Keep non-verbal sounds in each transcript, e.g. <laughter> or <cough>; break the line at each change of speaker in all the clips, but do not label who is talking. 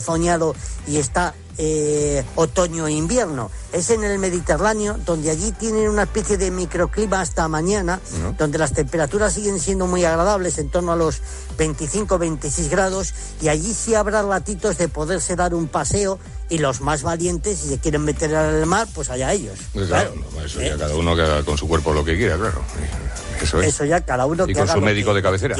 soñado y está eh, otoño e invierno. Es en el Mediterráneo, donde allí tienen una especie de microclima hasta mañana, donde las temperaturas siguen siendo muy agradables, en torno a los 25-26 grados, y allí sí habrá ratitos de poderse dar un paseo y los más valientes, si se quieren meter al mar, pues allá ellos.
Pues claro, eso ya ¿Eh? cada uno que haga con su cuerpo lo que quiera, claro.
Eso, es. eso ya cada uno
y con su médico de cabecera.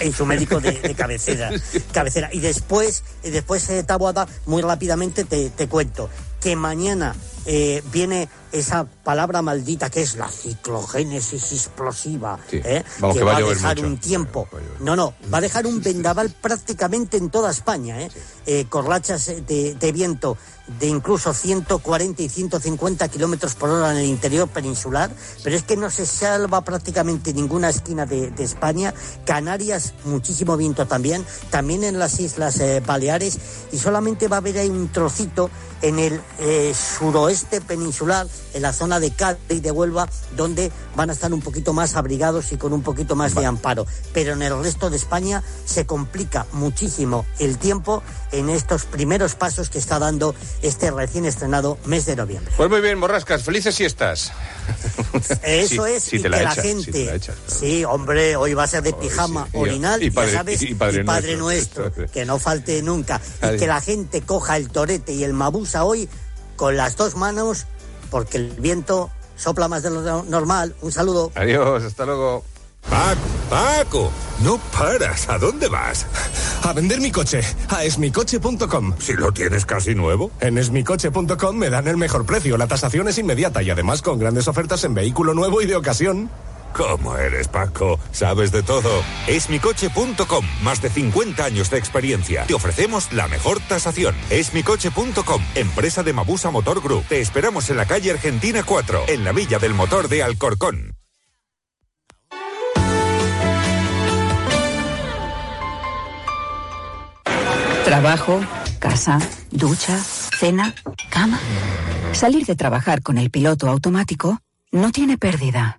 en su médico de, <laughs> cabecera, cabecera. Y después, y después eh, Taboada, muy rápidamente te, te cuento que mañana eh, viene esa palabra maldita que es la ciclogénesis explosiva, ¿eh? que, va, a dejar un tiempo. No, no, va a dejar un vendaval prácticamente en toda España, ¿eh? eh con rachas de, viento de incluso 140 y 150 kilómetros por hora en el interior peninsular, pero es que no se salva prácticamente ninguna esquina de, España. Canarias, muchísimo viento también, también en las Islas Baleares, y solamente va a haber ahí un trocito en el suroeste peninsular en la zona de Cádiz y de Huelva, donde van a estar un poquito más abrigados y con un poquito más de amparo. Pero en el resto de España se complica muchísimo el tiempo en estos primeros pasos que está dando este recién estrenado mes de noviembre.
Pues muy bien, Morrascas, felices siestas. <laughs>
Eso es, que la gente. sí, hombre, hoy va a ser de pijama orinal, y, padre, sabes, y padre, nuestro, <laughs> que no falte nunca. Y que la gente coja el torete y el mabusa hoy con las dos manos porque el viento sopla más de lo normal. Un saludo.
Adiós, hasta luego.
Paco, Paco, no paras. ¿A dónde vas?
A vender mi coche, a esmicoche.com.
Si lo tienes casi nuevo.
En esmicoche.com me dan el mejor precio, la tasación es inmediata y además con grandes ofertas en vehículo nuevo y de ocasión.
¿Cómo eres, Paco? Sabes de todo. Esmicoche.com. Más de 50 años de experiencia. Te ofrecemos la mejor tasación. Esmicoche.com. Empresa de Mabusa Motor Group. Te esperamos en la calle Argentina 4, en la Villa del Motor de Alcorcón.
Trabajo, casa, ducha, cena, cama. Salir de trabajar con el piloto automático no tiene pérdida,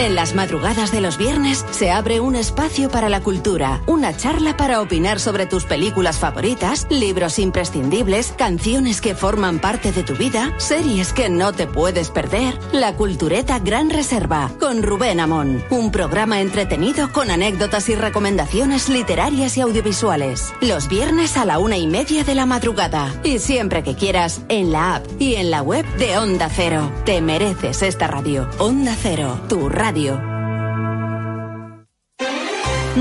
En las madrugadas de los viernes se abre un espacio para la cultura, una charla para opinar sobre tus películas favoritas, libros imprescindibles, canciones que forman parte de tu vida, series que no te puedes perder. La Cultureta Gran Reserva con Rubén Amón, un programa entretenido con anécdotas y recomendaciones literarias y audiovisuales. Los viernes a la una y media de la madrugada y siempre que quieras en la app y en la web de Onda Cero. Te mereces esta radio. Onda Cero, tu radio Radio.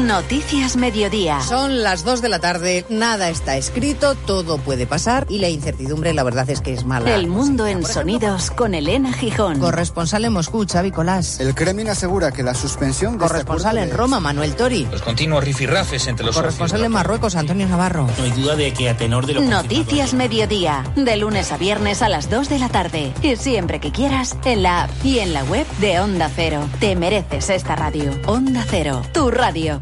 Noticias Mediodía.
Son las 2 de la tarde, nada está escrito, todo puede pasar y la incertidumbre la verdad es que es mala.
El mundo en sonidos con Elena Gijón.
Corresponsal en Moscú, Xavi Colás.
El Kremlin asegura que la suspensión
de este Corresponsal en Roma, Manuel Tori.
Los continuos rifirrafes entre los
Corresponsal en Marruecos, Antonio Navarro.
No hay duda de que a tenor de lo
Noticias Mediodía, de lunes a viernes a las 2 de la tarde y siempre que quieras en la app y en la web de Onda Cero. Te mereces esta radio. Onda Cero, tu radio.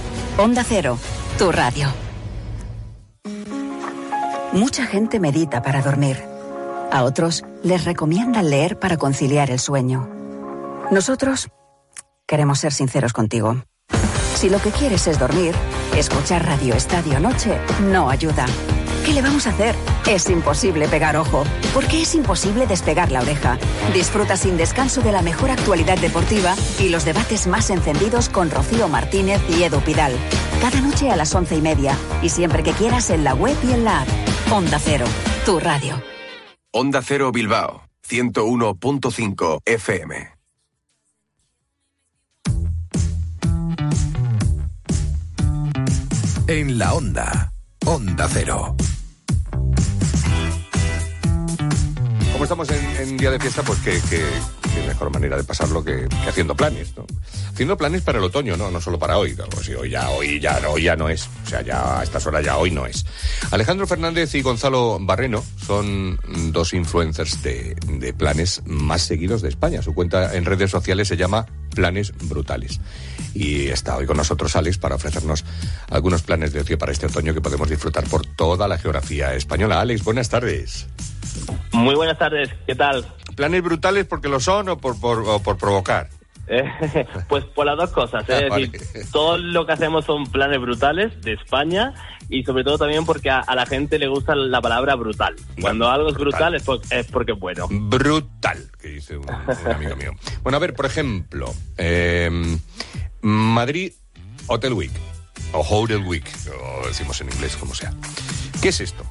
Onda Cero, tu radio. Mucha gente medita para dormir. A otros les recomiendan leer para conciliar el sueño. Nosotros queremos ser sinceros contigo. Si lo que quieres es dormir, escuchar Radio Estadio Noche no ayuda.
¿Qué le vamos a hacer? Es imposible pegar ojo, porque es imposible despegar la oreja. Disfruta sin descanso de la mejor actualidad deportiva y los debates más encendidos con Rocío Martínez y Edu Pidal. Cada noche a las once y media y siempre que quieras en la web y en la app. Onda Cero, tu radio.
Onda Cero Bilbao, 101.5 FM.
En la onda. Onda Cero.
Como estamos en, día de fiesta, pues qué mejor manera de pasarlo que, haciendo planes, ¿no? Haciendo planes para el otoño, ¿no? No solo para hoy. claro, si hoy ya, hoy ya, hoy ya no es. O sea, ya a estas horas ya hoy no es. Alejandro Fernández y Gonzalo Barreno son dos influencers de, de planes más seguidos de España. Su cuenta en redes sociales se llama Planes Brutales. Y está hoy con nosotros Alex para ofrecernos algunos planes de ocio para este otoño que podemos disfrutar por toda la geografía española. Alex, buenas tardes.
Muy buenas tardes, ¿qué tal?
¿Planes brutales porque lo son o por, por, o por provocar?
Eh, <laughs> pues por las dos cosas, ¿eh?
Ah, <laughs>
es decir, todo lo que hacemos son planes brutales de España y sobre todo también porque a, a la gente le gusta la palabra brutal. Cuando algo es brutal es, por- es porque es bueno.
Brutal, que dice un, un amigo mío. Bueno, a ver, por ejemplo, eh, Madrid Hotel Week, o Hotel Week, o decimos en inglés, como sea. ¿Qué es esto?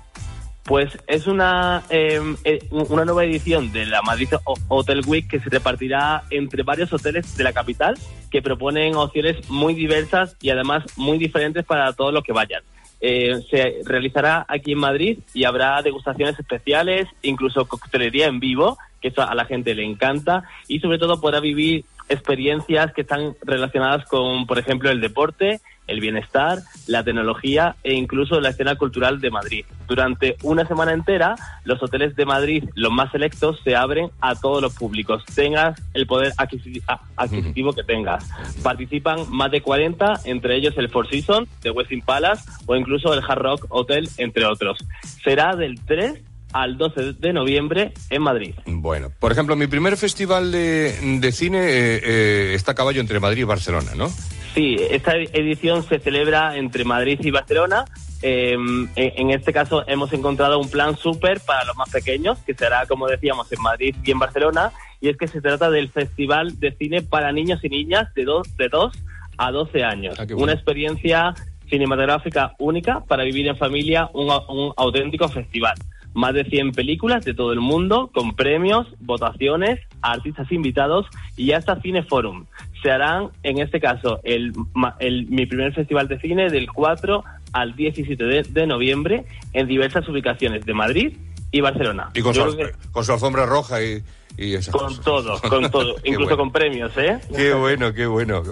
Pues es una, eh, eh, una nueva edición de la Madrid Hotel Week que se repartirá entre varios hoteles de la capital que proponen opciones muy diversas y además muy diferentes para todos los que vayan. Eh, se realizará aquí en Madrid y habrá degustaciones especiales, incluso coctelería en vivo, que eso a la gente le encanta, y sobre todo podrá vivir experiencias que están relacionadas con, por ejemplo, el deporte, el bienestar, la tecnología e incluso la escena cultural de Madrid. Durante una semana entera, los hoteles de Madrid, los más selectos, se abren a todos los públicos, tengas el poder adquisitivo que tengas. Participan más de 40, entre ellos el Four Seasons, de Westin Palace o incluso el Hard Rock Hotel, entre otros. Será del 3 al 12 de noviembre en Madrid.
Bueno, por ejemplo, mi primer festival de, de cine eh, eh, está a caballo entre Madrid y Barcelona, ¿no?
Sí, esta edición se celebra entre Madrid y Barcelona. Eh, en, este caso hemos encontrado un plan súper para los más pequeños, que será, como decíamos, en Madrid y en Barcelona. Y es que se trata del Festival de Cine para Niños y Niñas de 2 de dos a 12 años.
Ah, bueno.
Una experiencia cinematográfica única para vivir en familia un, un auténtico festival. Más de 100 películas de todo el mundo, con premios, votaciones, artistas invitados y hasta Cineforum. Se harán, en este caso, el, el- mi primer festival de cine del 4 al 17 de, de noviembre en diversas ubicaciones de Madrid y Barcelona.
Y con, su,
que-
con su alfombra roja y, y esas
con
cosas.
todo, <laughs> con todo, incluso
bueno.
con premios, ¿eh?
Qué bueno, qué bueno.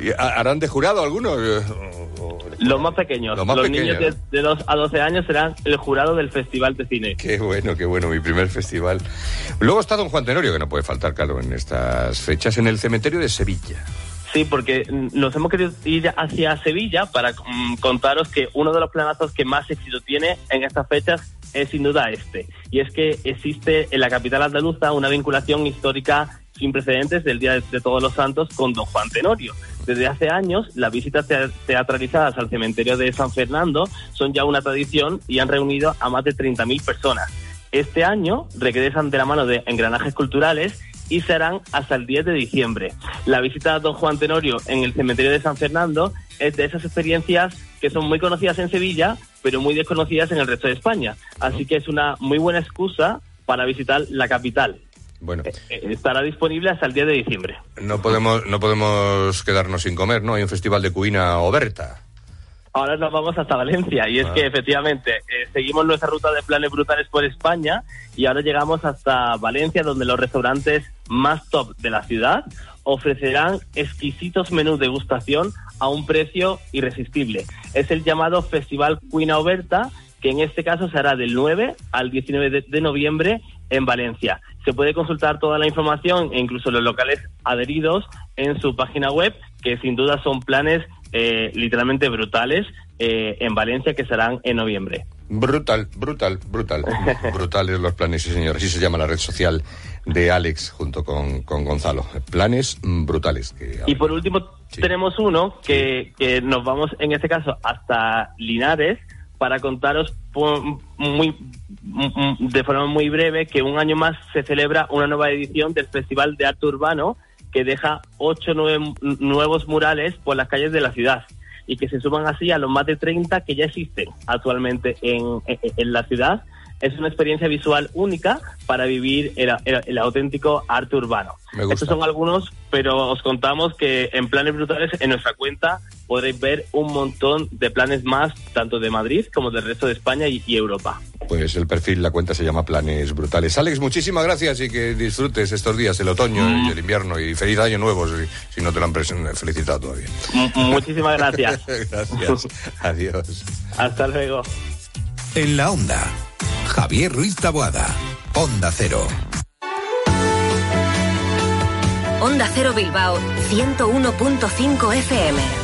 ¿Y ha- ¿Harán de jurado alguno?
Los más pequeños,
Los más
niños
pequeños,
de, de 2 a 12 años serán el jurado del Festival de Cine.
Qué bueno, qué bueno, mi primer festival. Luego está Don Juan Tenorio, que no puede faltar, claro, en estas fechas, en el cementerio de Sevilla.
Sí, porque nos hemos querido ir hacia Sevilla para mm, contaros que uno de los planazos que más éxito tiene en estas fechas es sin duda este. Y es que existe en la capital andaluza una vinculación histórica sin precedentes del Día de, Todos los Santos con Don Juan Tenorio. Desde hace años, las visitas tea- teatralizadas al cementerio de San Fernando son ya una tradición y han reunido a más de 30.000 personas. Este año regresan de la mano de engranajes culturales y se harán hasta el 10 de diciembre. La visita a Don Juan Tenorio en el cementerio de San Fernando es de esas experiencias que son muy conocidas en Sevilla, pero muy desconocidas en el resto de España. Así que es una muy buena excusa para visitar la capital.
Bueno,
Eh, Estará disponible hasta el 10 de diciembre.
no podemos, no podemos quedarnos sin comer, ¿no? Hay un festival de cuina oberta.
Ahora nos vamos hasta Valencia y es
Ah.
que efectivamente eh, seguimos nuestra ruta de planes brutales por España y ahora llegamos hasta Valencia donde los restaurantes más top de la ciudad ofrecerán exquisitos menús de gustación a un precio irresistible. Es el llamado Festival Cuina Oberta que en este caso se hará del 9 al 19 de, de noviembre en Valencia. Se puede consultar toda la información e incluso los locales adheridos en su página web, que sin duda son planes eh, literalmente brutales eh, en Valencia que serán en noviembre.
Brutal, brutal, brutal. <laughs> Brutales los planes, sí señor. Así se llama la red social de Alex junto con, con Gonzalo. Planes brutales. que
Y por último tenemos uno que, que nos vamos en este caso hasta Linares para contaros muy, mm, de forma muy breve que un año más se celebra una nueva edición del Festival de Arte Urbano que deja ocho nue- nuevos murales por las calles de la ciudad y que se suman así a los más de 30 que ya existen actualmente en, en- en la ciudad. Es una experiencia visual única para vivir el, el- el auténtico arte urbano. Estos son algunos, pero os contamos que en Planes Brutales, en nuestra cuenta, podréis ver un montón de planes más, tanto de Madrid como del resto de España y, y Europa.
Pues el perfil, la cuenta se llama Planes Brutales. Alex, muchísimas gracias y que disfrutes estos días, el otoño y el invierno. Y feliz año nuevo, si, si no te lo han felicitado todavía.
Muchísimas gracias. <laughs>
gracias. Adiós.
Hasta luego.
En la onda, Javier Ruiz Taboada, Onda Cero.
Onda Cero Bilbao 101.5 FM.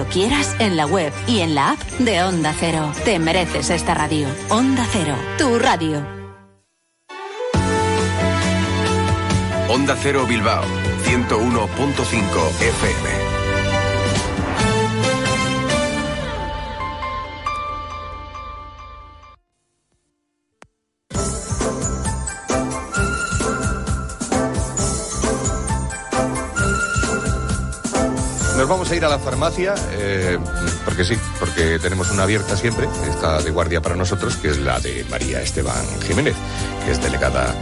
quieras, en la web y en la app de Onda Cero. Te mereces esta radio. Onda Cero, tu radio.
Onda Cero Bilbao, 101.5 FM.
Ir a la farmacia, eh, porque sí, porque tenemos una abierta siempre, está de guardia para nosotros, que es la de María Esteban Jiménez, que es delegada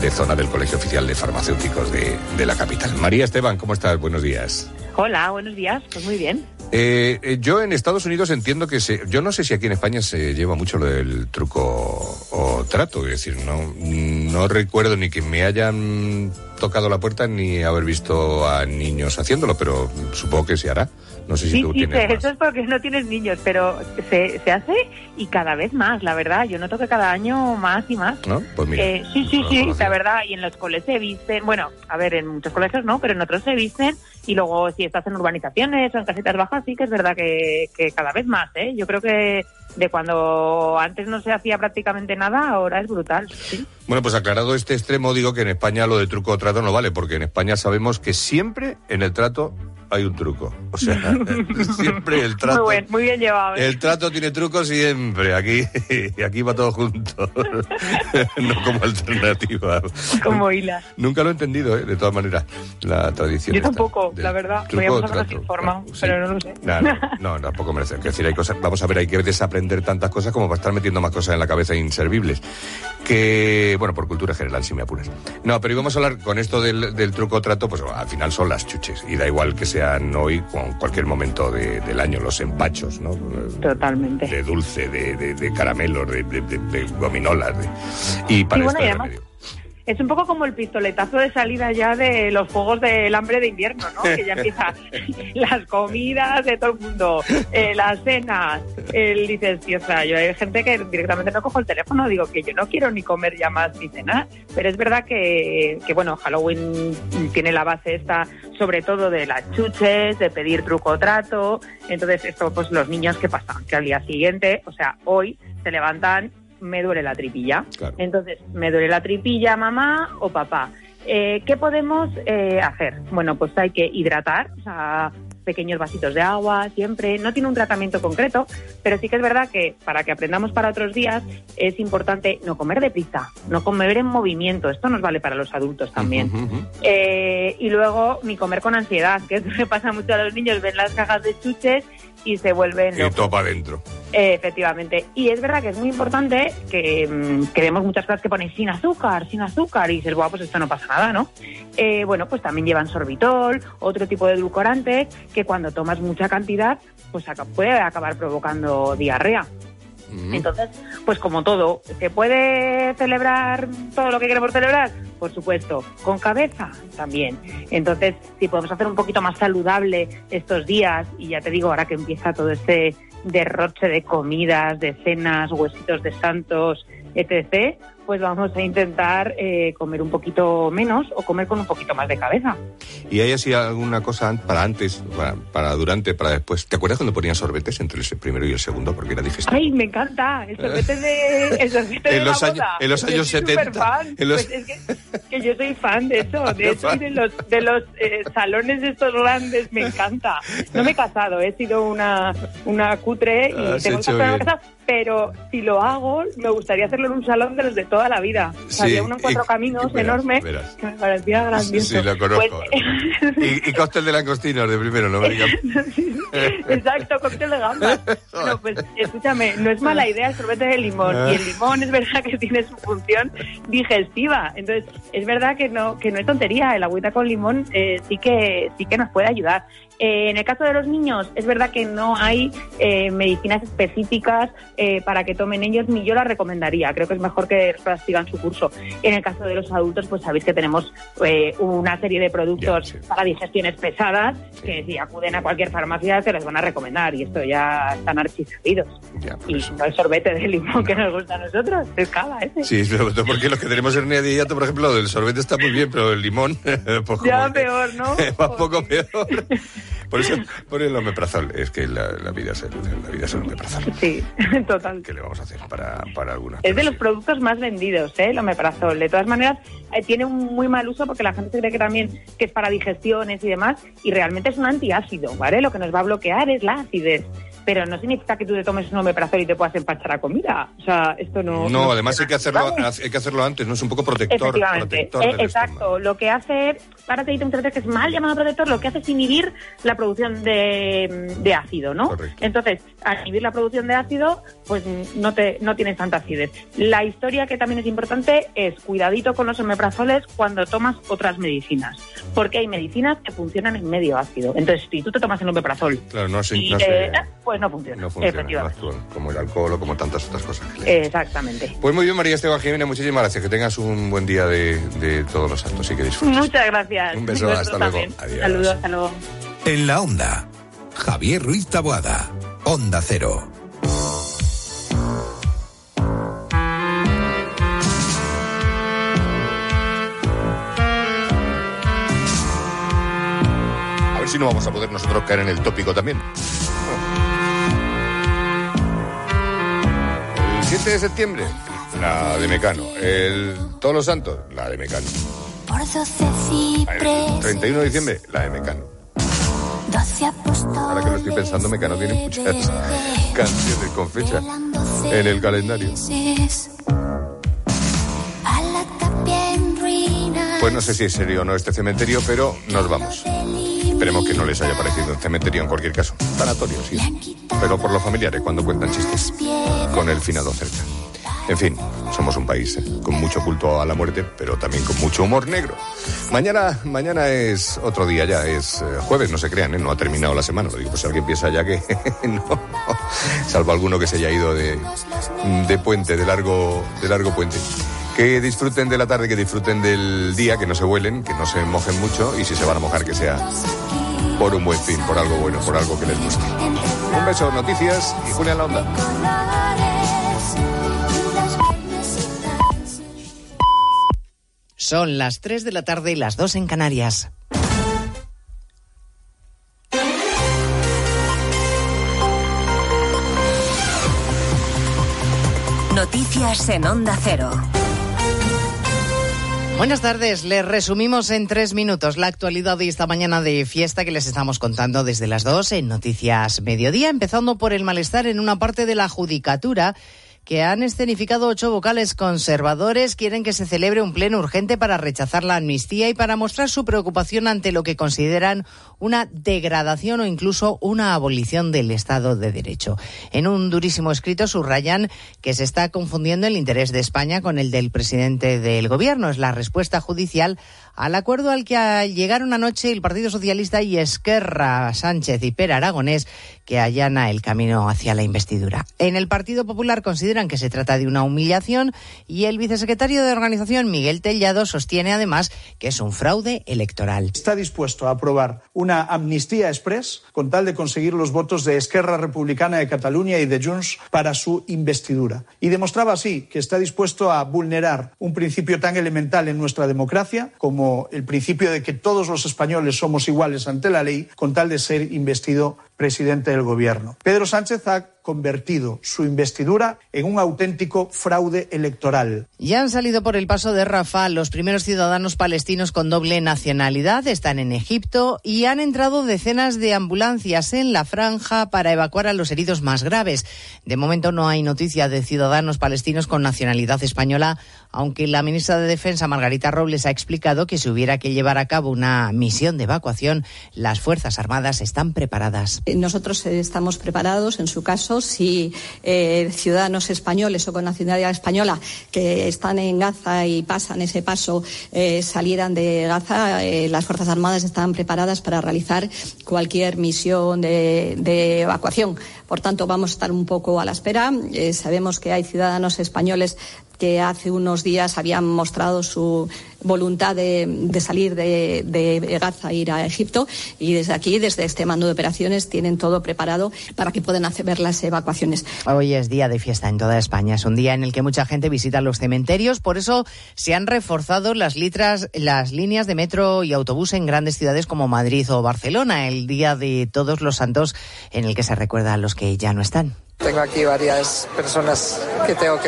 de zona del Colegio Oficial de Farmacéuticos de la capital. María Esteban, ¿cómo estás? Buenos días.
Hola, buenos días. Pues muy bien.
Eh, eh, yo en Estados Unidos entiendo que se, yo no sé si aquí en España se lleva mucho lo del truco o trato, es decir, no, no recuerdo ni que me hayan tocado la puerta ni haber visto a niños haciéndolo, pero supongo que se hará. No sé si
Sí,
tú
sí,
tienes. <laughs>
eso es porque no tienes niños, pero se, se hace y cada vez más, la verdad. Yo noto que cada año más y más.
¿No? Pues mira.
Eh, sí, sí, sí, la verdad. Y en los colegios se visten, bueno, a ver, en muchos colegios no, pero en otros se visten. Y luego, si estás en urbanizaciones o en casitas bajas, sí que es verdad que, que cada vez más, ¿eh? Yo creo que de cuando antes no se hacía prácticamente nada, ahora es brutal. ¿sí?
Bueno, pues aclarado este extremo, digo que en España lo de truco o trato no vale, porque en España sabemos que siempre en el trato hay un truco. O sea, <laughs> siempre el trato.
Muy, buen- muy bien llevado. ¿eh?
El trato tiene trucos siempre. Aquí, <laughs> aquí va todo junto. <laughs> no como alternativa.
Como hila.
Nunca lo he entendido, ¿eh? de todas maneras, la tradición.
Yo
esta
tampoco,
del
la verdad.
truco o
habernos
trato.
informado, pero no lo sé.
No, no, no, tampoco merece. Es decir, hay cosas, vamos a ver, hay que desaprender tantas cosas como para estar metiendo más cosas en la cabeza inservibles. Que, bueno, por cultura general, si me apuras. No, pero íbamos a hablar con esto del, del truco trato, pues al final son las chuches. Y da igual que sean hoy en cualquier momento de- del año, los empachos, ¿no?
Totalmente.
De dulce, de, de, de caramelos, de, gominolas. de- y para
Y bueno,
remedio.
Es un poco como el pistoletazo de salida ya de los juegos del hambre de invierno, ¿no? Que ya empieza <laughs> las comidas de todo el mundo, eh, las cenas. El, dices, o sea, yo hay gente que directamente no cojo el teléfono, digo que yo no quiero ni comer ya más ni cenar. Pero es verdad que, que bueno, Halloween tiene la base esta, sobre todo de las chuches, de pedir truco o trato. Entonces, esto, pues los niños, ¿qué pasa? Que al día siguiente, o sea, hoy se levantan, me duele la tripilla. Entonces, me duele la tripilla, mamá o papá. Eh, ¿Qué podemos eh, hacer? Bueno, pues hay que hidratar, o sea, pequeños vasitos de agua, siempre. No tiene un tratamiento concreto, pero sí que es verdad que para que aprendamos para otros días es importante no comer deprisa, no comer en movimiento. Esto nos vale para los adultos también. Eh, y luego ni comer con ansiedad, que es lo que pasa mucho a los niños, ven las cajas de chuches y se vuelven
Y
locos.
todo para adentro.
Eh, efectivamente. Y es verdad que es muy importante que, mm, que vemos muchas cosas que ponen sin azúcar, sin azúcar, y dices, guau, pues esto no pasa nada, ¿no? Eh, bueno, pues también llevan sorbitol, otro tipo de edulcorantes, que cuando tomas mucha cantidad, pues puede acabar provocando diarrea. Entonces, pues como todo, ¿se puede celebrar todo lo que queremos celebrar? Por supuesto, con cabeza también. Entonces, si podemos hacer un poquito más saludable estos días, y ya te digo, ahora que empieza todo este derroche de comidas, de cenas, huesitos de santos, etc., pues vamos a intentar eh, comer un poquito menos o comer con un poquito más de cabeza.
¿Y hay así alguna cosa para antes, para, para durante, para después? ¿Te acuerdas cuando ponían sorbetes entre el primero y el segundo? Porque era digestivo.
Ay, me encanta. El sorbete de, el sorbete <laughs> de
En los
la
años- en los
Yo
años
soy
70,
superfan.
en los-
Pues es que, que yo soy fan de eso, <laughs> de eso y
fan.
de los, de los eh, salones de estos grandes, me encanta. No me he casado, he sido una, una cutre y
Has
tengo que pero si lo hago, me gustaría hacerlo en un salón de los de toda la vida. O sea,
Sí,
había uno en cuatro
y-
caminos
verás,
enorme
verás.
que me parecía grandioso.
Sí, lo conozco.
Pues, <laughs>
y, y cóctel de langostinos de primero, no me digas. <laughs>
Exacto, cóctel de gambas. <laughs> Bueno, pues escúchame, no es mala idea el sorbete de limón. Y el limón es verdad que tiene su función digestiva. Entonces, es verdad que no, que no es tontería. El agüita con limón eh, sí que sí que nos puede ayudar. Eh, en el caso de los niños, es verdad que no hay eh, medicinas específicas eh, para que tomen ellos, ni yo las recomendaría. Creo que es mejor que sigan su curso. En el caso de los adultos, pues sabéis que tenemos eh, una serie de productos para digestiones pesadas que si acuden a cualquier farmacia se les van a recomendar y esto ya están archisabidos. Y no el sorbete de limón que nos gusta a nosotros, es cava ese.
Sí, sobre todo porque los que tenemos hernia de hiato, por ejemplo, lo del sorbete está muy bien, pero el limón, <laughs> pues como
Ya peor, ¿no? <laughs>
va un poco peor. Por eso, por el omeprazol. Es que la, la vida es el, la vida es el omeprazol.
Sí, <laughs> total.
¿Qué le vamos a hacer para, para algunas?
Es de los productos más vendidos, ¿eh? el omeprazol. De todas maneras, eh, tiene un muy mal uso porque la gente se cree que también que es para digestiones y demás, y realmente es un antiácido, ¿vale? Lo que nos va a bloquear es la acidez. Pero no significa que tú te tomes un omeprazol y te puedas empachar a comida. O sea, esto no...
No,
no
además hay que hacerlo, hay que hacerlo antes, no es un poco protector,
Efectivamente,
protector
Eh, exacto. Lo que hace, ahora te digo muchas veces que es mal llamado protector, lo que hace es inhibir la producción de, de ácido, ¿no? Entonces, al inhibir la producción de ácido, pues no te no tienes tanta acidez. La historia que también es importante es cuidadito con los omeprazoles cuando tomas otras medicinas, porque hay medicinas que funcionan en medio ácido. Entonces, si tú te tomas el omeprazol
Claro, no, se-
y,
no,
eh,
se-
pues no funciona,
no funciona, no
efectivamente.
como el alcohol o como tantas otras cosas. que le-
Exactamente.
Pues muy bien, María Esteban Jiménez, muchísimas gracias. Que tengas un buen día de, de todos los actos y que disfrutes.
Muchas gracias.
Un beso,
Nosotros
hasta luego. Adiós.
Saludos, hasta luego.
En la onda, Javier Ruiz Taboada, Onda Cero.
A ver si no vamos a poder nosotros caer en el tópico también. 7 de septiembre, la de Mecano. El Todos los Santos, la de Mecano. El 31 de diciembre, la de Mecano. Ahora que lo estoy pensando, Mecano tiene muchas canciones con fecha en el calendario. Pues no sé si es serio o no este cementerio, pero nos vamos. Esperemos que no les haya parecido un cementerio en cualquier caso. Tanatorio, sí. Pero por los familiares cuando cuentan chistes. Con el finado cerca. En fin, somos un país eh, con mucho culto a la muerte, pero también con mucho humor negro. Mañana, mañana es otro día ya, es eh, jueves, no se crean, ¿eh? no ha terminado la semana. Lo digo, pues alguien piensa ya que <laughs> no, salvo alguno que se haya ido de, de puente, de largo, de largo puente. Que disfruten de la tarde, que disfruten del día, que no se vuelen, que no se mojen mucho y si se van a mojar que sea por un buen fin, por algo bueno, por algo que les guste. Un beso, noticias y Julia la onda.
Son las 3 de la tarde y las 2 en Canarias.
Noticias en Onda Cero.
Buenas tardes, les resumimos en tres minutos la actualidad de esta mañana de fiesta que les estamos contando desde las dos en Noticias Mediodía, empezando por el malestar en una parte de la judicatura que han escenificado ocho vocales conservadores quieren que se celebre un pleno urgente para rechazar la amnistía y para mostrar su preocupación ante lo que consideran una degradación o incluso una abolición del Estado de Derecho. En un durísimo escrito subrayan que se está confundiendo el interés de España con el del presidente del Gobierno. Es la respuesta judicial al acuerdo al que llegaron anoche el Partido Socialista y Esquerra Sánchez y Per Aragonés, que allana el camino hacia la investidura. En el Partido Popular consideran que se trata de una humillación y el vicesecretario de organización, Miguel Tellado, sostiene además que es un fraude electoral.
Está dispuesto a aprobar una amnistía express con tal de conseguir los votos de Esquerra Republicana de Cataluña y de Junts para su investidura. Y demostraba así que está dispuesto a vulnerar un principio tan elemental en nuestra democracia como el principio de que todos los españoles somos iguales ante la ley con tal de ser investido presidente del gobierno. Pedro Sánchez ha convertido su investidura en un auténtico fraude electoral.
Ya han salido por el paso de Rafah los primeros ciudadanos palestinos con doble nacionalidad, están en Egipto y han entrado decenas de ambulancias en la franja para evacuar a los heridos más graves. De momento no hay noticia de ciudadanos palestinos con nacionalidad española, aunque la ministra de Defensa, Margarita Robles, ha explicado que si hubiera que llevar a cabo una misión de evacuación, las Fuerzas Armadas están preparadas.
Nosotros estamos preparados, en su caso, si eh, ciudadanos españoles o con nacionalidad española que están en Gaza y pasan ese paso eh, salieran de Gaza, eh, las Fuerzas Armadas están preparadas para realizar cualquier misión de, evacuación. Por tanto, vamos a estar un poco a la espera. Sabemos que hay ciudadanos españoles que hace unos días habían mostrado su voluntad de, de salir de, de, Gaza e ir a Egipto y desde aquí, desde este mando de operaciones, tienen todo preparado para que puedan hacer las evacuaciones.
Hoy es día de fiesta en toda España. Es un día en el que mucha gente visita los cementerios. Por eso se han reforzado las, litras, las líneas de metro y autobús en grandes ciudades como Madrid o Barcelona. El día de todos los santos en el que se recuerda a los que ya no están.
Tengo aquí varias personas que tengo que